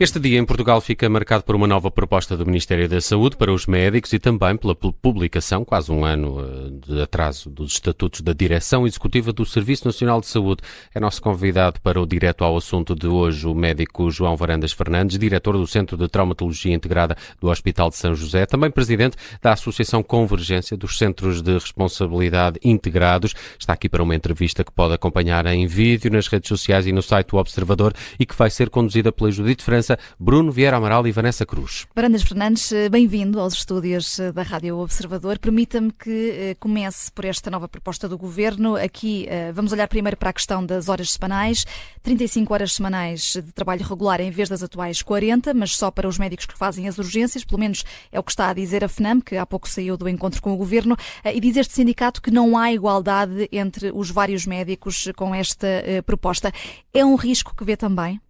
Este dia em Portugal fica marcado por uma nova proposta do Ministério da Saúde para os médicos e também pela publicação, quase um ano eh, de atraso, dos estatutos da Direção Executiva do Serviço Nacional de Saúde. É nosso convidado para o direto ao assunto de hoje o médico João Varandas Fernandes, diretor do Centro de Traumatologia Integrada do Hospital de São José, também presidente da Associação Convergência dos Centros de Responsabilidade Integrados. Está aqui para uma entrevista que pode acompanhar em vídeo nas redes sociais e no site do Observador e que vai ser conduzida pela Judite França Bruno Vieira Amaral e Vanessa Cruz. Barandas Fernandes, eh, bem-vindo aos estúdios eh, da Rádio Observador. Permita-me que eh, comece por esta nova proposta do Governo. Aqui vamos olhar primeiro para a questão das horas semanais. 35 horas semanais de trabalho regular em vez das atuais 40, mas só para os médicos que fazem as urgências, pelo menos é o que está a dizer a FNAM, que há pouco saiu do encontro com o Governo, e diz este sindicato que não há igualdade entre os vários médicos com esta proposta. É um risco que vê também?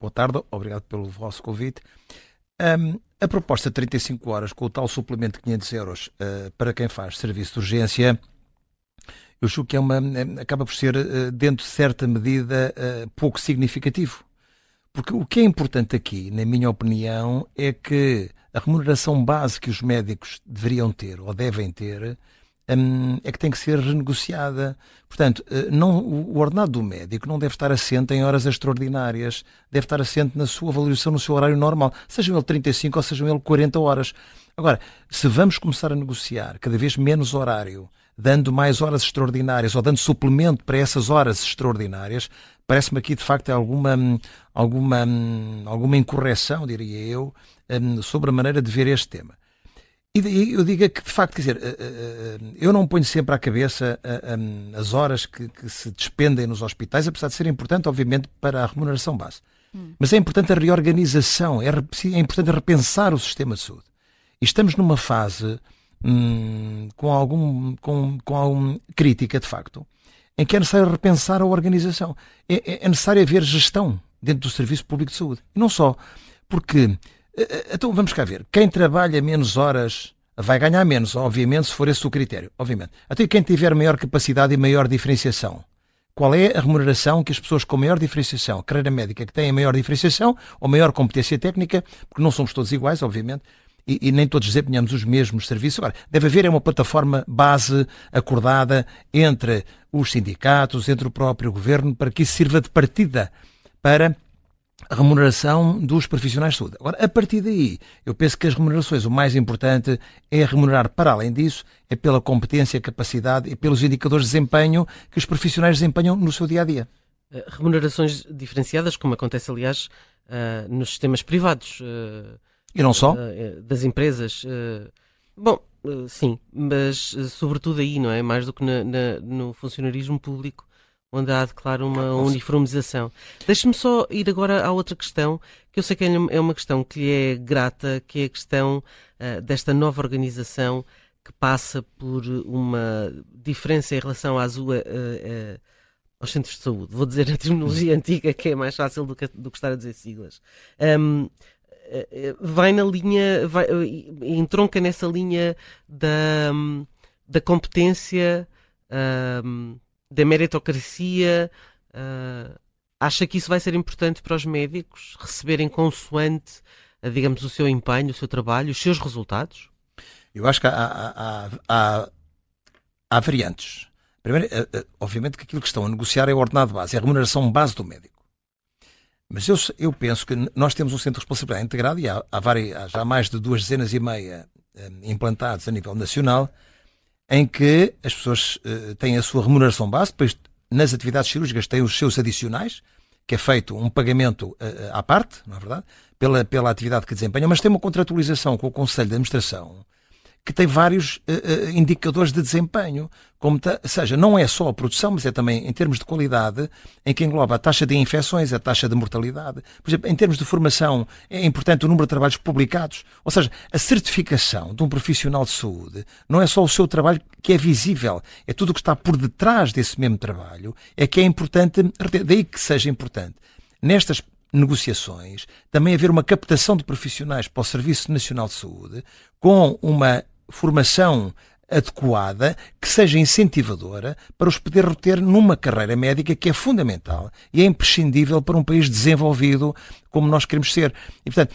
Boa tarde, obrigado pelo vosso convite. Um, a proposta de 35 horas com o tal suplemento de 500 euros uh, para quem faz serviço de urgência, eu julgo que é uma, acaba por ser, uh, dentro de certa medida, uh, pouco significativo. Porque o que é importante aqui, na minha opinião, é que a remuneração base que os médicos deveriam ter ou devem ter Hum, é que tem que ser renegociada. Portanto, eh, não, o ordenado do médico não deve estar assente em horas extraordinárias, deve estar assente na sua valorização, no seu horário normal, sejam ele 35 ou sejam ele 40 horas. Agora, se vamos começar a negociar cada vez menos horário, dando mais horas extraordinárias ou dando suplemento para essas horas extraordinárias, parece-me aqui de facto alguma, alguma, alguma incorreção, diria eu, hum, sobre a maneira de ver este tema. E eu digo que, de facto, quer dizer, eh, eh, eh, eu não ponho sempre à cabeça as horas que, que se despendem nos hospitais, apesar de ser importante, obviamente, para a remuneração base. Hum. Mas é importante a reorganização, é, é importante repensar o sistema de saúde. E estamos numa fase hum, com algum com, com alguma crítica, de facto, em que é necessário repensar a organização. É, é, é necessário haver gestão dentro do Serviço Público de Saúde. E não só, porque então vamos cá ver. Quem trabalha menos horas vai ganhar menos, obviamente, se for esse o critério. Obviamente. Até quem tiver maior capacidade e maior diferenciação. Qual é a remuneração que as pessoas com maior diferenciação, carreira médica que têm maior diferenciação ou maior competência técnica, porque não somos todos iguais, obviamente, e, e, nem todos desempenhamos os mesmos serviços. Agora, deve haver é uma plataforma base acordada entre os sindicatos, entre o próprio governo, para que isso sirva de partida para a remuneração dos profissionais de saúde. Agora, a partir daí, eu penso que as remunerações, o mais importante é remunerar, para além disso, é pela competência, capacidade e pelos indicadores de desempenho que os profissionais desempenham no seu dia a dia. Eh, remunerações diferenciadas, como acontece, aliás, uh, nos sistemas privados. Uh, e não só? Das empresas. bom, sim, mas sobretudo aí, não é? Mais do que no funcionarismo público onde há, claro, uma uniformização. Deixe-me só ir agora à outra questão, que eu sei que é, é uma questão que lhe é grata, que é a questão uh, desta nova organização que passa por uma diferença em relação às, uh, uh, aos centros de saúde. Vou dizer a terminologia antiga, que é mais fácil do que, do que estar a dizer siglas. Um, vai na linha, vai, entronca nessa linha da, da competência. Um, da meritocracia. Uh, acha que isso vai ser importante para os médicos receberem consoante, uh, digamos, o seu empenho, o seu trabalho, os seus resultados? Eu acho que há, há, há, há variantes. Primeiro, uh, obviamente que aquilo que estão a negociar é o ordenado base, é a remuneração base do médico. Mas eu, eu penso que nós temos um centro de responsabilidade integrado e há, há, várias, há já mais de duas dezenas e meia implantados a nível nacional em que as pessoas uh, têm a sua remuneração base, depois nas atividades cirúrgicas têm os seus adicionais, que é feito um pagamento uh, à parte, não é verdade? Pela, pela atividade que desempenham, mas tem uma contratualização com o Conselho de Administração que tem vários uh, indicadores de desempenho. Como seja, não é só a produção, mas é também em termos de qualidade, em que engloba a taxa de infecções, a taxa de mortalidade. Por exemplo, em termos de formação, é importante o número de trabalhos publicados. Ou seja, a certificação de um profissional de saúde não é só o seu trabalho que é visível, é tudo o que está por detrás desse mesmo trabalho, é que é importante, daí que seja importante. Nestas negociações, também haver uma captação de profissionais para o Serviço Nacional de Saúde, com uma formação adequada, que seja incentivadora para os poder reter numa carreira médica que é fundamental e é imprescindível para um país desenvolvido como nós queremos ser. E, portanto,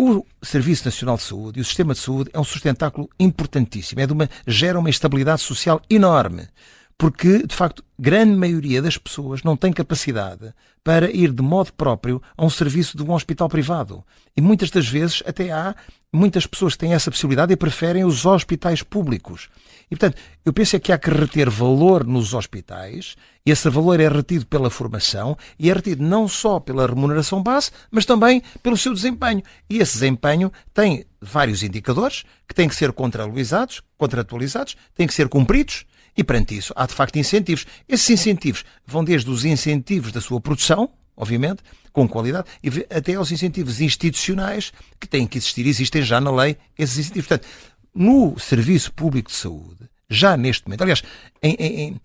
o Serviço Nacional de Saúde e o sistema de saúde é um sustentáculo importantíssimo, é de uma, gera uma estabilidade social enorme porque, de facto, grande maioria das pessoas não tem capacidade para ir de modo próprio a um serviço de um hospital privado. E muitas das vezes até há muitas pessoas têm essa possibilidade e preferem os hospitais públicos. E, portanto, eu penso é que há que reter valor nos hospitais, esse valor é retido pela formação, e é retido não só pela remuneração base, mas também pelo seu desempenho. E esse desempenho tem vários indicadores que têm que ser contratualizados, contratualizados, têm que ser cumpridos, e perante isso, há de facto incentivos. Esses incentivos vão desde os incentivos da sua produção, obviamente, com qualidade, e até aos incentivos institucionais que têm que existir. Existem já na lei esses incentivos. Portanto, no Serviço Público de Saúde, já neste momento, aliás, em, em,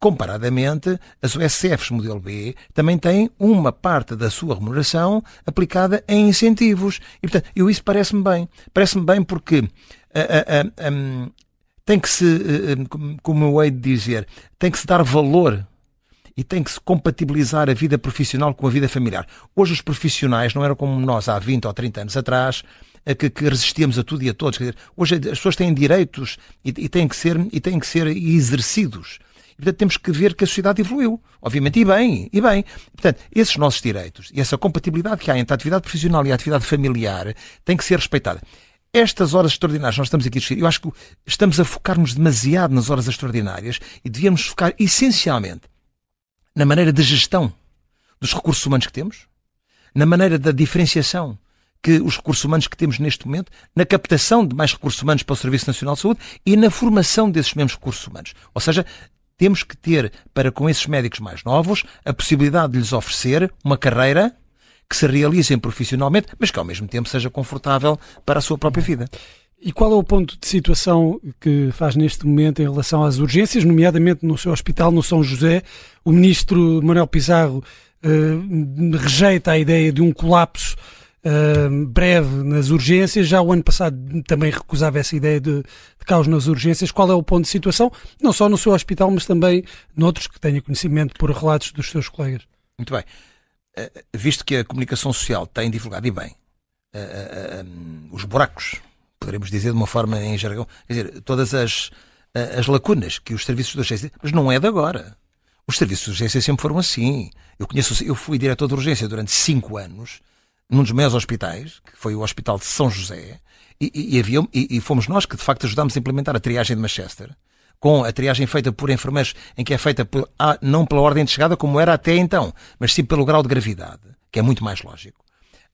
comparadamente, as USFs modelo B também têm uma parte da sua remuneração aplicada em incentivos. E, portanto, eu isso parece-me bem. Parece-me bem porque tem que se, eh, eh, como eu hei de dizer, tem que se dar valor e tem que se compatibilizar a vida profissional com a vida familiar. Hoje os profissionais não eram como nós há 20 ou 30 anos atrás, que, que resistíamos a tudo e a todos. Dizer, hoje as pessoas têm direitos e, e, têm que ser, e têm que ser exercidos. E, portanto, temos que ver que a sociedade evoluiu. Obviamente, e bem, e bem. Portanto, esses nossos direitos e essa compatibilidade que há entre a atividade profissional e a atividade familiar tem que ser respeitada estas horas extraordinárias nós estamos aqui eu acho que estamos a focar-nos demasiado nas horas extraordinárias e devíamos focar essencialmente na maneira de gestão dos recursos humanos que temos, na maneira da diferenciação que os recursos humanos que temos neste momento, na captação de mais recursos humanos para o Serviço Nacional de Saúde e na formação desses mesmos recursos humanos. Ou seja, temos que ter para com esses médicos mais novos a possibilidade de lhes oferecer uma carreira que se realizem profissionalmente, mas que ao mesmo tempo seja confortável para a sua própria vida. E qual é o ponto de situação que faz neste momento em relação às urgências, nomeadamente no seu hospital no São José? O ministro Manuel Pizarro uh, rejeita a ideia de um colapso uh, breve nas urgências. Já o ano passado também recusava essa ideia de, de caos nas urgências. Qual é o ponto de situação, não só no seu hospital, mas também noutros que tenha conhecimento por relatos dos seus colegas? Muito bem. Eh, visto que a comunicação social tem divulgado, e bem, os buracos, poderemos dizer de uma forma em jargão, quer dizer, todas as, as lacunas que os serviços de urgência, mas não é de agora. Os serviços de urgência sempre foram assim. Eu conheço, eu fui diretor de urgência durante cinco anos, num dos maiores hospitais, que foi o Hospital de São José, e, e, e, havia, e, e fomos nós que de facto ajudámos a implementar a triagem de Manchester com a triagem feita por enfermeiros, em que é feita por, ah, não pela ordem de chegada, como era até então, mas sim pelo grau de gravidade, que é muito mais lógico.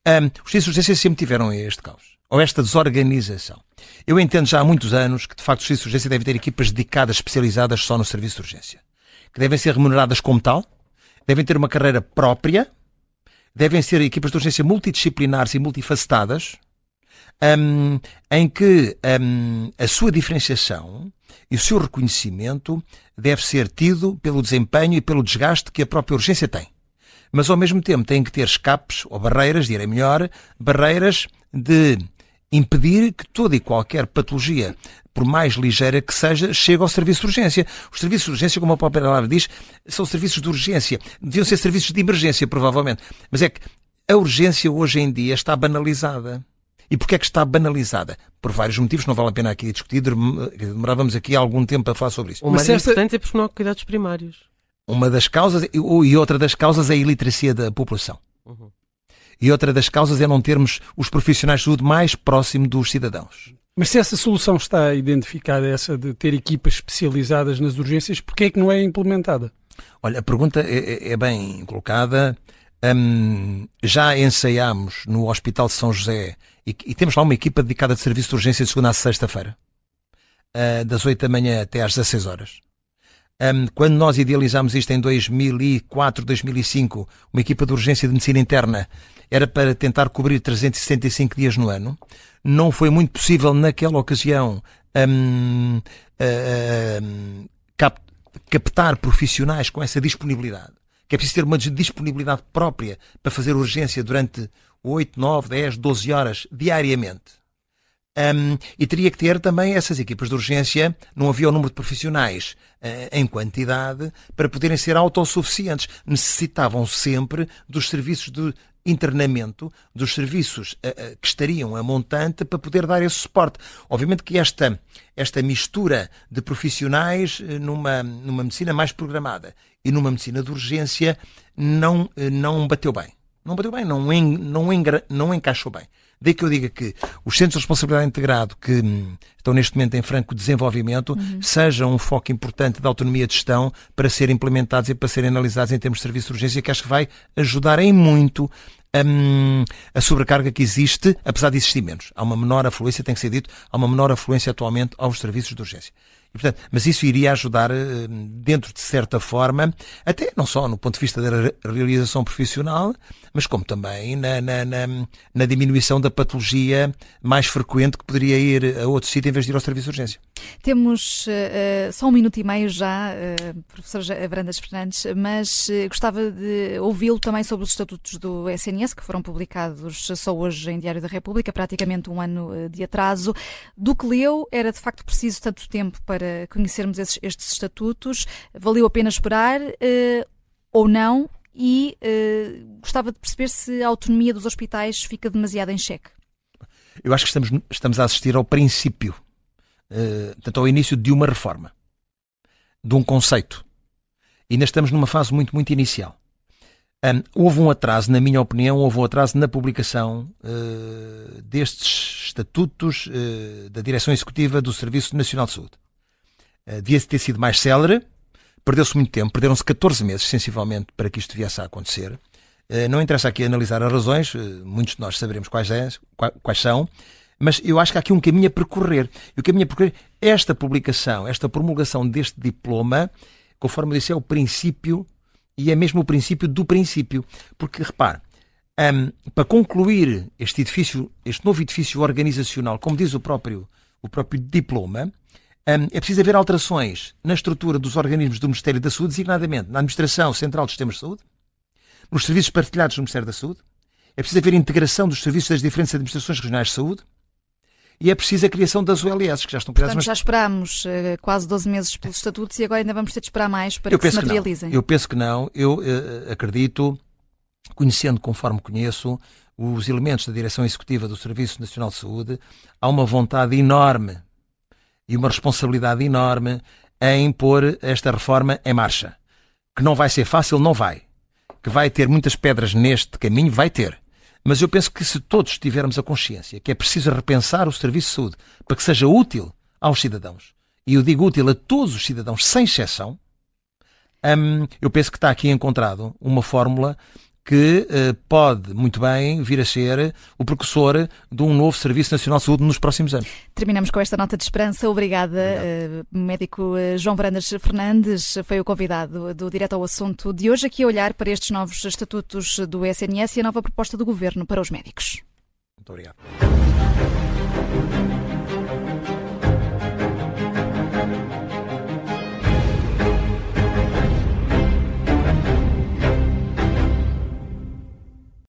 Um, os serviços de urgência sempre tiveram este caos, ou esta desorganização. Eu entendo já há muitos anos que, de facto, os serviços de urgência devem ter equipas dedicadas, especializadas só no serviço de urgência, que devem ser remuneradas como tal, devem ter uma carreira própria, devem ser equipas de urgência multidisciplinares e multifacetadas, um, em que um, a sua diferenciação e o seu reconhecimento deve ser tido pelo desempenho e pelo desgaste que a própria urgência tem. Mas ao mesmo tempo tem que ter escapes ou barreiras, direi melhor, barreiras de impedir que toda e qualquer patologia, por mais ligeira que seja, chegue ao serviço de urgência. Os serviços de urgência, como a própria palavra diz, são serviços de urgência. Deviam ser serviços de emergência, provavelmente. Mas é que a urgência hoje em dia está banalizada. E porquê é que está banalizada? Por vários motivos, não vale a pena aqui discutir, demorávamos aqui algum tempo a falar sobre isso. O mais Mas importante é porque não há cuidados primários. Uma das causas, e outra das causas é a iliteracia da população. Uhum. E outra das causas é não termos os profissionais de saúde mais próximo dos cidadãos. Mas se essa solução está identificada, essa de ter equipas especializadas nas urgências, porquê é que não é implementada? Olha, a pergunta é, é, é bem colocada. Um, já ensaiámos no Hospital de São José e, e, temos lá uma equipa dedicada de serviço de urgência de segunda a sexta-feira, uh, das 8 da manhã até às 16 horas. Um, quando nós idealizámos isto em 2004, 2005, uma equipa de urgência de medicina interna era para tentar cobrir 365 dias no ano. Não foi muito possível naquela ocasião um, uh, um, cap captar profissionais com essa disponibilidade que é preciso ter uma disponibilidade própria para fazer urgência durante 8, 9, 10, 12 horas diariamente. Um, e teria que ter também essas equipas de urgência, não havia o número de profissionais uh, em quantidade para poderem ser autossuficientes. Necessitavam sempre dos serviços de internamento, dos serviços uh, uh, que estariam a montante para poder dar esse suporte. Obviamente que esta, esta mistura de profissionais numa, numa medicina mais programada e numa medicina de urgência não, não bateu bem. Não bateu bem, não, en, não, engra, não encaixou bem. Daí que eu diga que os centros de responsabilidade integrado que hum, estão neste momento em franco desenvolvimento uhum. sejam um foco importante da autonomia de gestão para serem implementados e para serem analisados em termos de serviço de urgência, que acho que vai ajudar em muito um, a sobrecarga que existe, apesar de existir menos. Há uma menor afluência, tem que ser dito, há uma menor afluência atualmente aos serviços de urgência. E, portanto, mas isso iria ajudar, eh, dentro de certa forma, até não só no ponto de vista da realização profissional, mas como também na, na, na, na diminuição da patologia mais frequente que poderia ir a outro sítio em vez de ir ao serviço de urgência. Temos uh, só um minuto e meio já, uh, professor Brandas Fernandes, mas uh, gostava de ouvi-lo também sobre os estatutos do SNS, que foram publicados só hoje em Diário da República, praticamente um ano de atraso. Do que leu, era de facto preciso tanto tempo para conhecermos esses, estes estatutos? Valeu a pena esperar ou não? E gostava de perceber se a autonomia dos hospitais fica demasiado em xeque. Eu acho que estamos, estamos a assistir ao princípio uh, portanto, ao início de uma reforma, de um conceito. E ainda estamos numa fase muito, muito inicial. Um, houve um atraso, na minha opinião, houve um atraso na publicação uh, destes estatutos uh, da Direção Executiva do Serviço Nacional de Saúde. Uh, devia ter sido mais célere, perdeu-se muito tempo, perderam-se 14 meses, sensivelmente, para que isto viesse a acontecer. Uh, não interessa aqui analisar as razões, muitos de nós saberemos quais, é, quais são, mas eu acho que há aqui um caminho a percorrer. E o caminho a percorrer, esta publicação, esta promulgação deste diploma, conforme eu disse, é o princípio e é mesmo o princípio do princípio. Porque, repare, um, para concluir este edifício, este novo edifício organizacional, como diz o próprio, o próprio diploma, é preciso haver alterações na estrutura dos organismos do Ministério da Saúde, designadamente na Administração Central dos Sistemas de Saúde, nos serviços partilhados do Ministério da Saúde, é preciso haver integração dos serviços das diferentes administrações regionais de saúde, e é preciso a criação das ULS, que já estão criadas. Portanto, mas... já esperámos uh, quase 12 meses pelos estatutos e agora ainda vamos ter de esperar mais para eu que se materializem. Que eu penso que não. Eu uh, acredito, conhecendo conforme conheço os elementos da direção executiva do Serviço Nacional de Saúde, há uma vontade enorme e uma responsabilidade enorme em pôr esta reforma em marcha. Que não vai ser fácil, não vai. Que vai ter muitas pedras neste caminho, vai ter. Mas eu penso que se todos tivermos a consciência que é preciso repensar o serviço de saúde para que seja útil aos cidadãos, e eu digo útil a todos os cidadãos, sem exceção, hum, eu penso que está aqui encontrado uma fórmula que uh, pode muito bem vir a ser o precursor de um novo Serviço Nacional de Saúde nos próximos anos. Terminamos com esta nota de esperança. Obrigada, uh, médico uh, João Brandas Fernandes, foi o convidado do Direto ao Assunto de hoje, aqui a olhar para estes novos estatutos do SNS e a nova proposta do Governo para os médicos. Muito obrigado.